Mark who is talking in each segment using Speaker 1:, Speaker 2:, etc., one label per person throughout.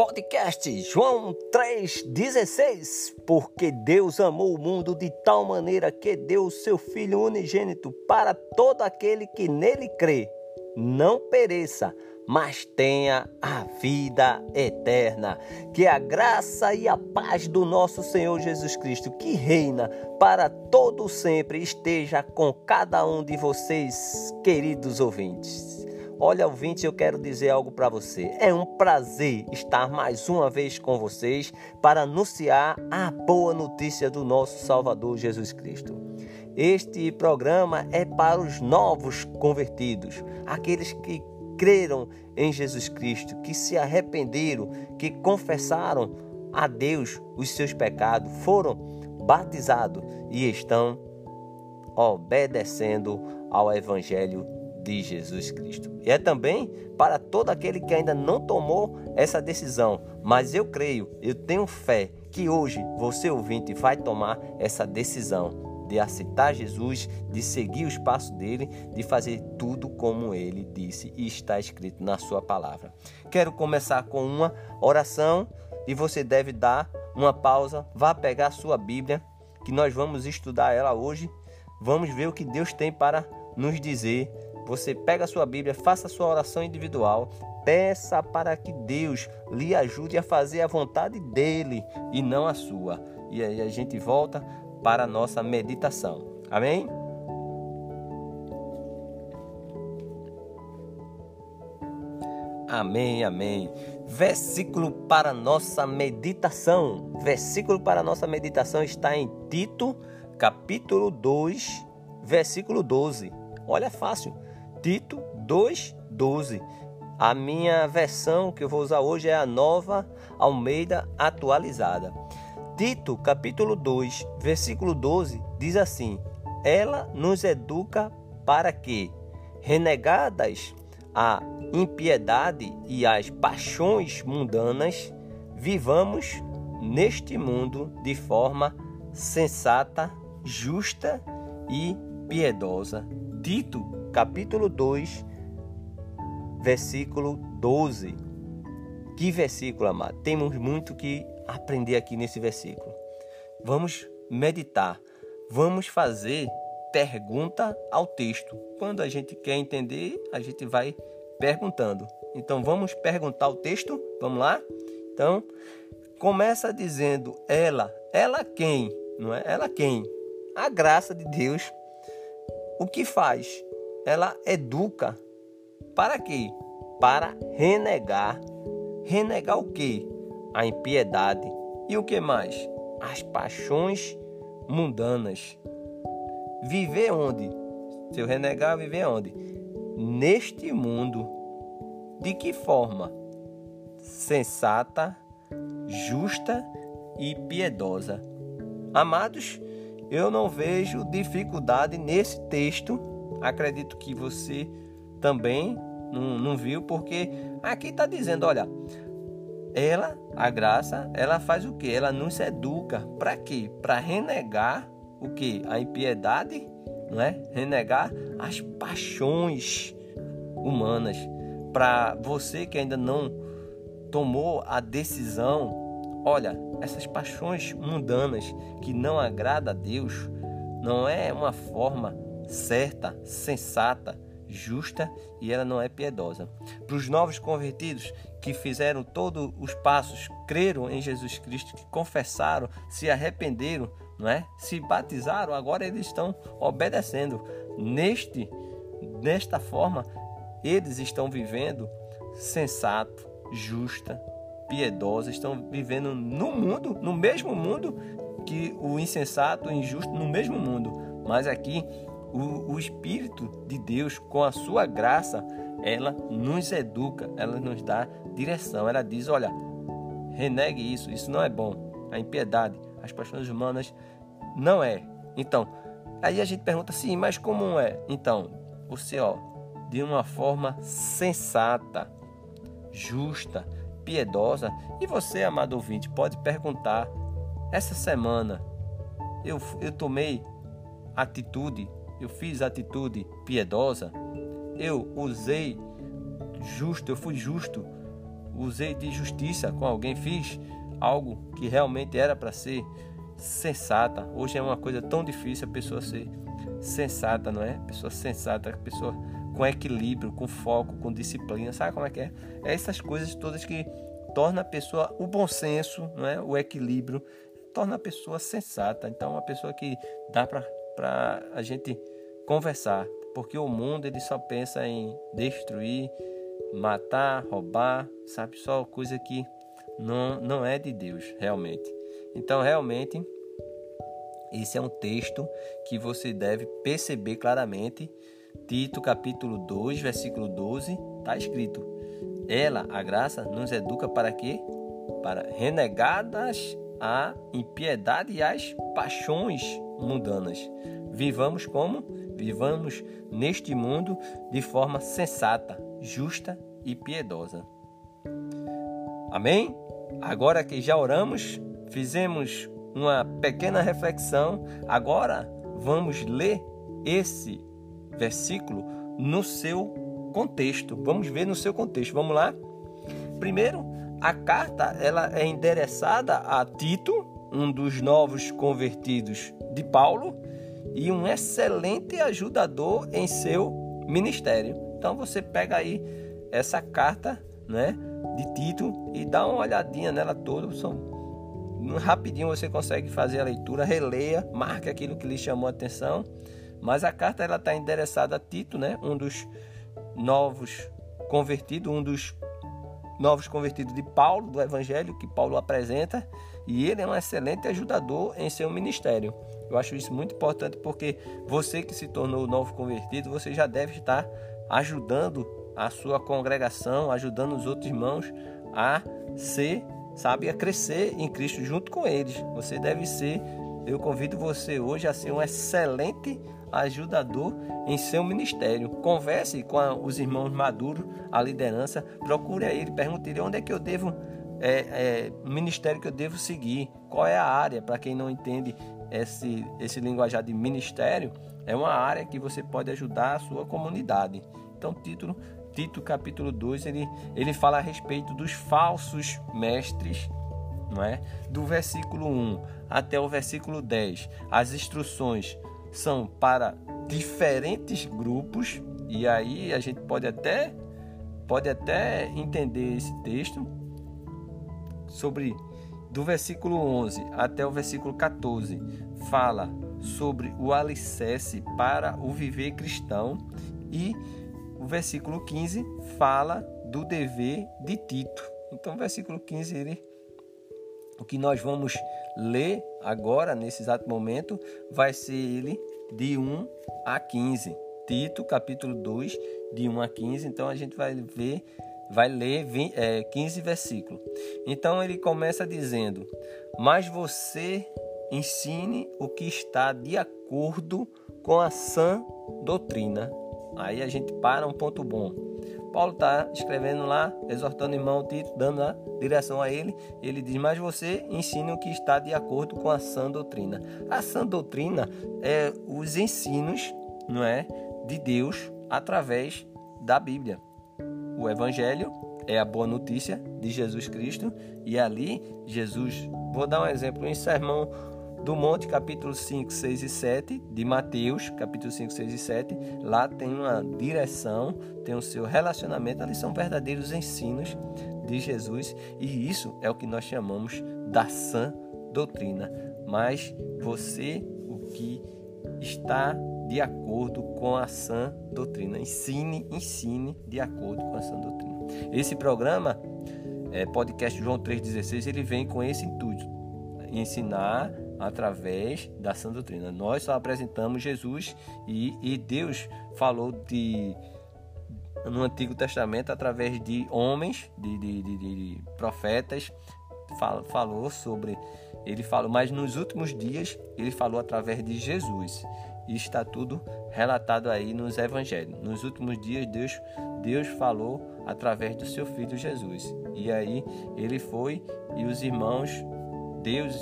Speaker 1: podcast João 3,16 Porque Deus amou o mundo de tal maneira que deu o seu Filho unigênito para todo aquele que nele crê, não pereça, mas tenha a vida eterna. Que a graça e a paz do nosso Senhor Jesus Cristo, que reina para todo sempre, esteja com cada um de vocês, queridos ouvintes. Olha, ouvinte, eu quero dizer algo para você. É um prazer estar mais uma vez com vocês para anunciar a boa notícia do nosso Salvador Jesus Cristo. Este programa é para os novos convertidos, aqueles que creram em Jesus Cristo, que se arrependeram, que confessaram a Deus os seus pecados, foram batizados e estão obedecendo ao Evangelho de Jesus Cristo. E é também para todo aquele que ainda não tomou essa decisão, mas eu creio, eu tenho fé que hoje você ouvinte vai tomar essa decisão de aceitar Jesus, de seguir os passos dele, de fazer tudo como ele disse e está escrito na sua palavra. Quero começar com uma oração e você deve dar uma pausa, vá pegar a sua Bíblia, que nós vamos estudar ela hoje. Vamos ver o que Deus tem para nos dizer você pega a sua Bíblia, faça a sua oração individual, peça para que Deus lhe ajude a fazer a vontade dele e não a sua. E aí a gente volta para a nossa meditação. Amém? Amém, amém. Versículo para nossa meditação. Versículo para nossa meditação está em Tito, capítulo 2, versículo 12. Olha, fácil. Tito 2:12. A minha versão que eu vou usar hoje é a Nova Almeida atualizada. Tito, capítulo 2, versículo 12, diz assim: Ela nos educa para que, renegadas a impiedade e as paixões mundanas, vivamos neste mundo de forma sensata, justa e piedosa. Tito capítulo 2, versículo 12. Que versículo, amado? Temos muito que aprender aqui nesse versículo. Vamos meditar, vamos fazer pergunta ao texto. Quando a gente quer entender, a gente vai perguntando. Então vamos perguntar o texto? Vamos lá? Então, começa dizendo ela, ela quem? Não é? Ela quem? A graça de Deus. O que faz? Ela educa para quê? Para renegar. Renegar o quê? A impiedade. E o que mais? As paixões mundanas. Viver onde? Se eu renegar, viver onde? Neste mundo. De que forma? Sensata, justa e piedosa. Amados, eu não vejo dificuldade nesse texto acredito que você também não, não viu, porque aqui está dizendo: olha, ela, a graça, ela faz o que? Ela nos educa. Para quê? Para renegar o que? A impiedade, não é? Renegar as paixões humanas. Para você que ainda não tomou a decisão, olha, essas paixões mundanas que não agrada a Deus, não é uma forma certa, sensata, justa e ela não é piedosa. Para os novos convertidos que fizeram todos os passos, creram em Jesus Cristo, que confessaram, se arrependeram, não é? Se batizaram, agora eles estão obedecendo. Neste nesta forma, eles estão vivendo sensato, justa, piedosa, estão vivendo no mundo, no mesmo mundo que o insensato, o injusto, no mesmo mundo. Mas aqui o, o Espírito de Deus, com a sua graça, ela nos educa, ela nos dá direção. Ela diz: olha, renegue isso, isso não é bom. A impiedade, as paixões humanas, não é. Então, aí a gente pergunta sim, mas como é? Então, você, ó, de uma forma sensata, justa, piedosa, e você, amado ouvinte, pode perguntar: essa semana eu, eu tomei atitude eu fiz atitude piedosa, eu usei justo, eu fui justo usei de justiça com alguém, fiz algo que realmente era para ser sensata. Hoje é uma coisa tão difícil a pessoa ser sensata, não é? Pessoa sensata, pessoa com equilíbrio, com foco, com disciplina. Sabe como é que é? É essas coisas todas que torna a pessoa o bom senso, não é? O equilíbrio torna a pessoa sensata. Então, uma pessoa que dá para a gente conversar, porque o mundo ele só pensa em destruir, matar, roubar, sabe? Só coisa que não, não é de Deus, realmente. Então, realmente, esse é um texto que você deve perceber claramente. Tito capítulo 2, versículo 12, está escrito: Ela, a graça, nos educa para quê? Para renegadas a impiedade e as paixões mundanas. Vivamos como? Vivamos neste mundo de forma sensata, justa e piedosa. Amém? Agora que já oramos, fizemos uma pequena reflexão, agora vamos ler esse versículo no seu contexto. Vamos ver no seu contexto. Vamos lá? Primeiro, a carta ela é endereçada a Tito, um dos novos convertidos de Paulo e um excelente ajudador em seu ministério. Então você pega aí essa carta, né, de Tito e dá uma olhadinha nela toda. São rapidinho você consegue fazer a leitura, releia, marque aquilo que lhe chamou a atenção. Mas a carta ela está endereçada a Tito, né, um dos novos convertidos, um dos novos convertidos de Paulo, do Evangelho que Paulo apresenta, e ele é um excelente ajudador em seu ministério. Eu acho isso muito importante porque você que se tornou novo convertido, você já deve estar ajudando a sua congregação, ajudando os outros irmãos a ser, sabe, a crescer em Cristo junto com eles. Você deve ser, eu convido você hoje a ser um excelente ajudador em seu ministério. Converse com a, os irmãos maduros, a liderança, procure a ele, pergunte ele onde é que eu devo, é, é, ministério que eu devo seguir, qual é a área, para quem não entende esse, esse linguajar de ministério, é uma área que você pode ajudar a sua comunidade. Então, título, Tito capítulo 2, ele, ele fala a respeito dos falsos mestres, não é? Do versículo 1 até o versículo 10. As instruções são para diferentes grupos e aí a gente pode até pode até entender esse texto sobre do versículo 11 até o versículo 14 fala sobre o alicerce para o viver cristão e o versículo 15 fala do dever de Tito. Então, o versículo 15 ele o que nós vamos ler agora, nesse exato momento, vai ser ele de 1 a 15. Tito, capítulo 2, de 1 a 15. Então a gente vai ver, vai ler 20, é, 15 versículos. Então ele começa dizendo: Mas você ensine o que está de acordo com a sã doutrina. Aí a gente para um ponto bom. Paulo está escrevendo lá, exortando o irmão Tito, dando a direção a ele. Ele diz: Mas você ensina o que está de acordo com a sã doutrina. A sã doutrina é os ensinos, não é, de Deus através da Bíblia. O Evangelho é a boa notícia de Jesus Cristo e ali Jesus, vou dar um exemplo, em sermão do Monte, capítulo 5, 6 e 7, de Mateus, capítulo 5, 6 e 7, lá tem uma direção, tem o seu relacionamento, ali são verdadeiros ensinos de Jesus, e isso é o que nós chamamos da sã doutrina. Mas você, o que está de acordo com a sã doutrina, ensine, ensine de acordo com a sã doutrina. Esse programa, é, podcast João 3,16, ele vem com esse intuito, ensinar através da sã doutrina. Nós só apresentamos Jesus e, e Deus falou de no Antigo Testamento através de homens, de, de, de, de profetas, fal, falou sobre ele falou, mas nos últimos dias ele falou através de Jesus. E está tudo relatado aí nos evangelhos. Nos últimos dias Deus Deus falou através do seu filho Jesus. E aí ele foi e os irmãos Deus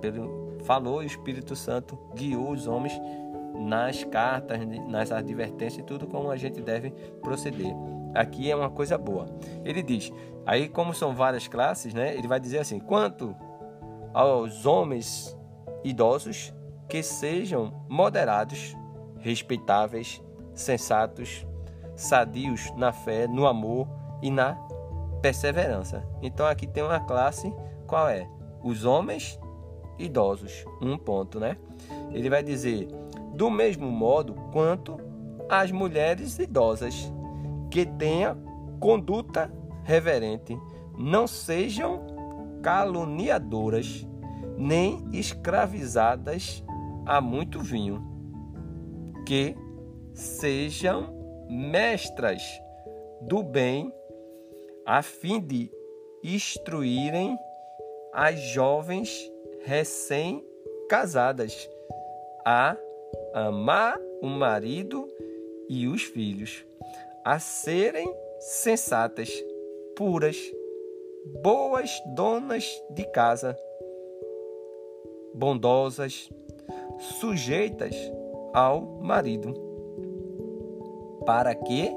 Speaker 1: pelo, falou e o Espírito Santo guiou os homens nas cartas, nas advertências e tudo como a gente deve proceder. Aqui é uma coisa boa. Ele diz, aí como são várias classes, né? Ele vai dizer assim: quanto aos homens idosos que sejam moderados, respeitáveis, sensatos, sadios na fé, no amor e na perseverança. Então aqui tem uma classe, qual é? Os homens idosos, um ponto, né? Ele vai dizer do mesmo modo quanto as mulheres idosas que tenha conduta reverente, não sejam caluniadoras, nem escravizadas a muito vinho, que sejam mestras do bem, a fim de instruírem as jovens recém-casadas a amar o marido e os filhos, a serem sensatas, puras, boas donas de casa, bondosas, sujeitas ao marido, para que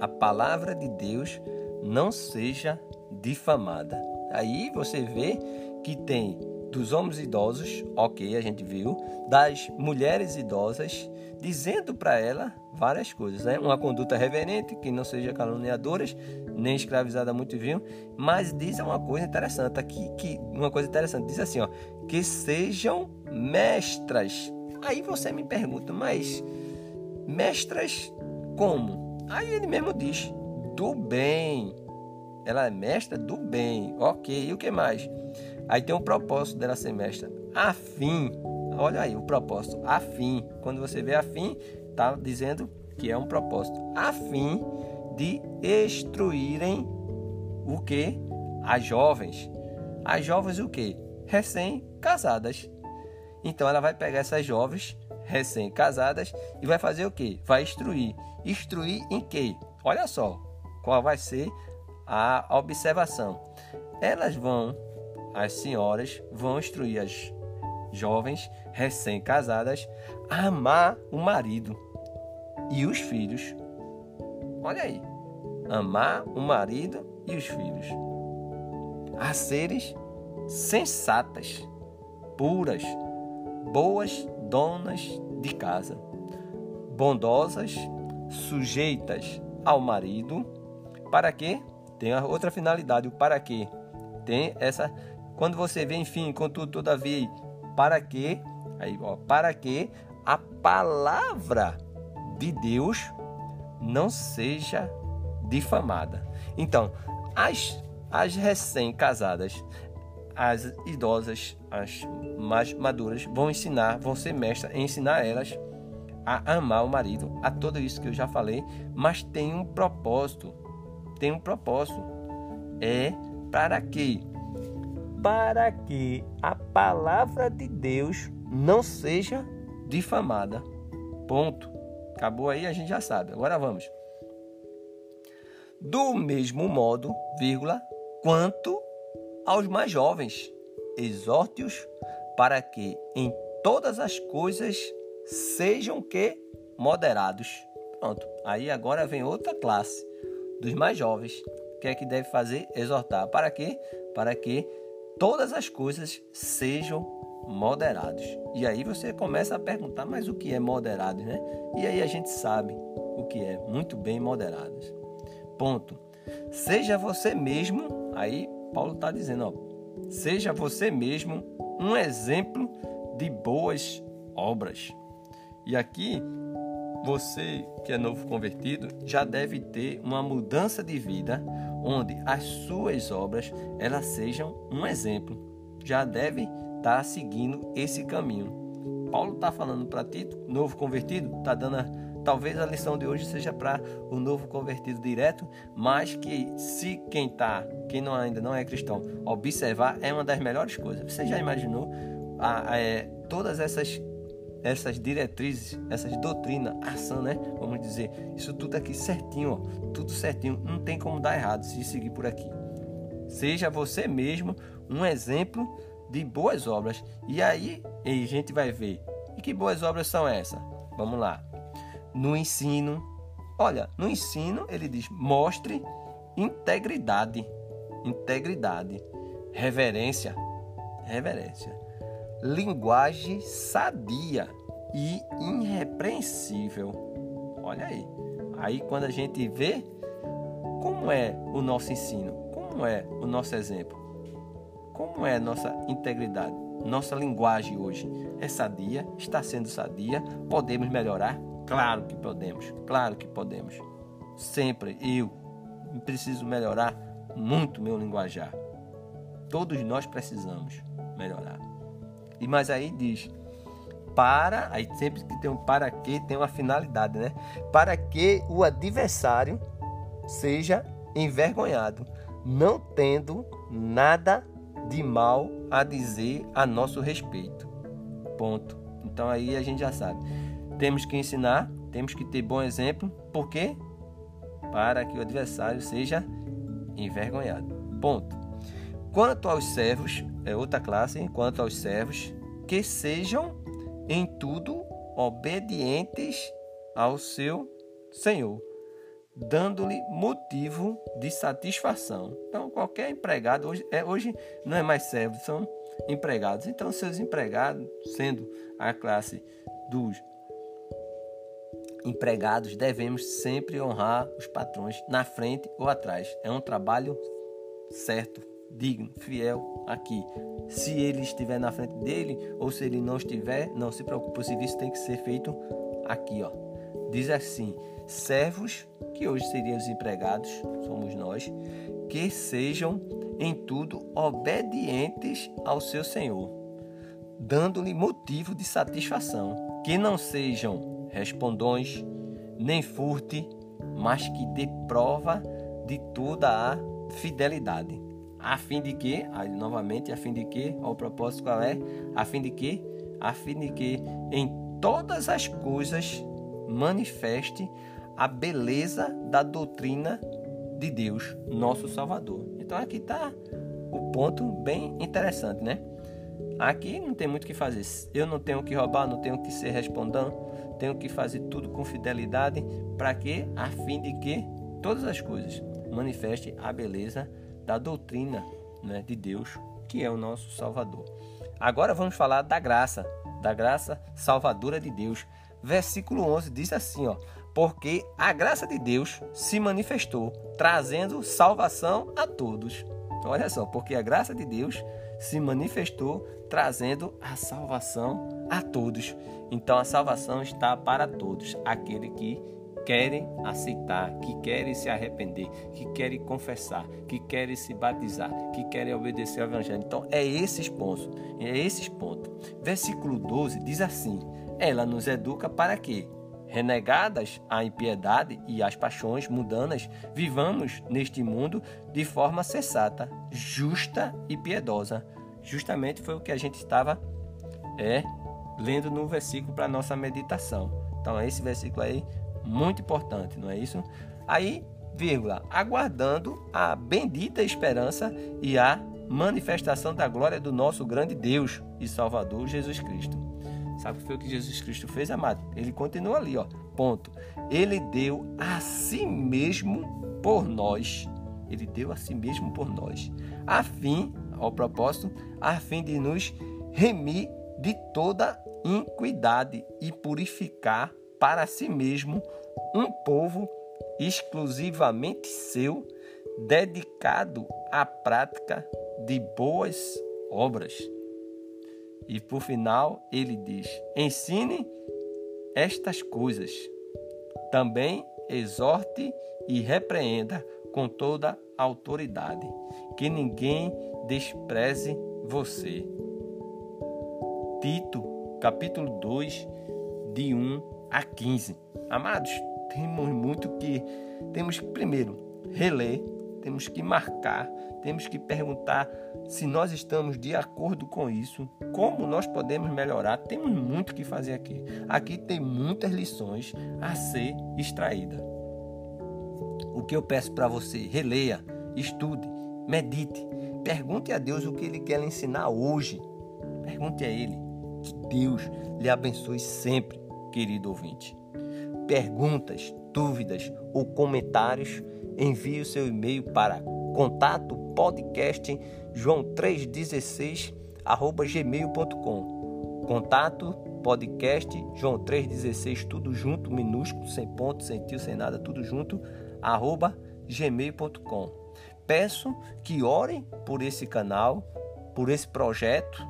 Speaker 1: a palavra de Deus não seja difamada. Aí você vê que tem dos homens idosos, ok, a gente viu, das mulheres idosas, dizendo para ela várias coisas, né? Uma conduta reverente, que não seja caluniadoras, nem escravizada muito vinho, mas diz uma coisa interessante aqui, que uma coisa interessante, diz assim, ó, que sejam mestras. Aí você me pergunta, mas mestras como? Aí ele mesmo diz, do bem. Ela é mestra do bem. Ok, e o que mais? Aí tem um propósito dela ser mestra. Afim. Olha aí o propósito. Afim. Quando você vê afim, tá dizendo que é um propósito. Afim de instruírem o que? As jovens. As jovens o que? Recém-casadas. Então ela vai pegar essas jovens recém-casadas e vai fazer o que? Vai instruir. Instruir em quê? Olha só qual vai ser a observação. Elas vão as senhoras vão instruir as jovens recém-casadas a amar o marido e os filhos. Olha aí, amar o marido e os filhos. A seres sensatas, puras, boas donas de casa, bondosas, sujeitas ao marido, para que tem outra finalidade, o para quê? Tem essa quando você vê, enfim, contudo, todavia, para que, aí, ó, para que a palavra de Deus não seja difamada. Então, as, as recém-casadas, as idosas, as mais maduras, vão ensinar, vão ser mestras ensinar elas a amar o marido, a tudo isso que eu já falei, mas tem um propósito. Tem um propósito. É para que para que a palavra de Deus não seja difamada. Ponto. Acabou aí, a gente já sabe. Agora vamos. Do mesmo modo, vírgula, quanto aos mais jovens, exorte-os para que em todas as coisas sejam que moderados. Pronto. Aí agora vem outra classe dos mais jovens. O que é que deve fazer? Exortar. Para quê? Para que todas as coisas sejam moderados. E aí você começa a perguntar, mas o que é moderado, né? E aí a gente sabe o que é muito bem moderados. Ponto. Seja você mesmo, aí Paulo está dizendo, ó, seja você mesmo um exemplo de boas obras. E aqui você que é novo convertido já deve ter uma mudança de vida onde as suas obras elas sejam um exemplo. Já deve estar tá seguindo esse caminho. Paulo está falando para Tito, novo convertido, está dando a, talvez a lição de hoje seja para o novo convertido direto, mas que se quem tá, quem não ainda não é cristão, observar é uma das melhores coisas. Você já imaginou a, a, é, todas essas essas diretrizes, essas doutrinas, ação, né? Vamos dizer, isso tudo aqui certinho, ó, tudo certinho, não tem como dar errado se seguir por aqui. Seja você mesmo um exemplo de boas obras. E aí a gente vai ver. E que boas obras são essas? Vamos lá. No ensino, olha, no ensino ele diz: mostre integridade, integridade, reverência, reverência, linguagem sadia e irrepreensível. Olha aí. Aí quando a gente vê como é o nosso ensino, como é o nosso exemplo, como é nossa integridade, nossa linguagem hoje é sadia, está sendo sadia, podemos melhorar? Claro que podemos, claro que podemos. Sempre eu preciso melhorar muito meu linguajar. Todos nós precisamos melhorar. E mais aí diz: para, aí sempre que tem um para que tem uma finalidade, né? Para que o adversário seja envergonhado, não tendo nada de mal a dizer a nosso respeito. Ponto. Então aí a gente já sabe. Temos que ensinar, temos que ter bom exemplo, porque para que o adversário seja envergonhado. Ponto. Quanto aos servos, é outra classe, quanto aos servos, que sejam em tudo obedientes ao seu Senhor, dando-lhe motivo de satisfação. Então, qualquer empregado, hoje, é, hoje não é mais servo, são empregados. Então, seus empregados, sendo a classe dos empregados, devemos sempre honrar os patrões na frente ou atrás. É um trabalho certo, digno, fiel aqui. Se ele estiver na frente dele ou se ele não estiver, não se preocupe, o serviço tem que ser feito aqui, ó. Diz assim: servos, que hoje seriam os empregados, somos nós, que sejam em tudo obedientes ao seu Senhor, dando-lhe motivo de satisfação, que não sejam respondões, nem furte, mas que dê prova de toda a fidelidade a fim de que, aí novamente, a fim de que, o propósito qual é? A fim de que, a fim de que em todas as coisas manifeste a beleza da doutrina de Deus, nosso Salvador. Então aqui está o ponto bem interessante, né? Aqui não tem muito o que fazer. Eu não tenho que roubar, não tenho que ser respondão, tenho que fazer tudo com fidelidade para que, a fim de que todas as coisas manifeste a beleza da doutrina né, de Deus, que é o nosso Salvador. Agora vamos falar da graça, da graça salvadora de Deus. Versículo 11 diz assim, ó: "Porque a graça de Deus se manifestou, trazendo salvação a todos." Então, olha só, porque a graça de Deus se manifestou, trazendo a salvação a todos. Então a salvação está para todos, aquele que querem aceitar, que querem se arrepender, que querem confessar, que querem se batizar, que querem obedecer ao Evangelho. Então, é esses pontos. É esses pontos. Versículo 12 diz assim: Ela nos educa para que, renegadas a impiedade e as paixões mundanas, vivamos neste mundo de forma sensata, justa e piedosa. Justamente foi o que a gente estava é, lendo no versículo para nossa meditação. Então, esse versículo aí muito importante, não é isso? Aí, vírgula, aguardando a bendita esperança e a manifestação da glória do nosso grande Deus e Salvador Jesus Cristo. Sabe o que foi o que Jesus Cristo fez, amado? Ele continua ali, ó. Ponto. Ele deu a si mesmo por nós. Ele deu a si mesmo por nós. A fim, ao propósito, a fim de nos remir de toda iniquidade e purificar para si mesmo um povo exclusivamente seu, dedicado à prática de boas obras. E por final, ele diz: ensine estas coisas. Também exorte e repreenda com toda autoridade, que ninguém despreze você. Tito, capítulo 2, de 1 a 15. Amados, temos muito que temos que primeiro reler, temos que marcar, temos que perguntar se nós estamos de acordo com isso, como nós podemos melhorar. Temos muito que fazer aqui. Aqui tem muitas lições a ser extraída. O que eu peço para você, releia, estude, medite, pergunte a Deus o que ele quer lhe ensinar hoje. Pergunte a ele. Que Deus lhe abençoe sempre querido ouvinte. Perguntas, dúvidas ou comentários, envie o seu e-mail para contato podcast joão 316 gmail.com contato podcast joão 316 tudo junto minúsculo sem ponto sem tio sem nada tudo junto arroba gmail.com peço que orem por esse canal por esse projeto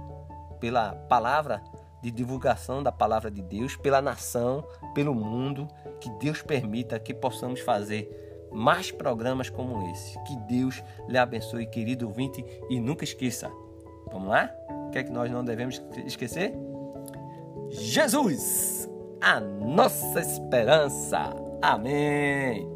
Speaker 1: pela palavra de divulgação da palavra de Deus pela nação, pelo mundo, que Deus permita que possamos fazer mais programas como esse. Que Deus lhe abençoe, querido ouvinte, e nunca esqueça. Vamos lá? O que é que nós não devemos esquecer? Jesus, a nossa esperança. Amém.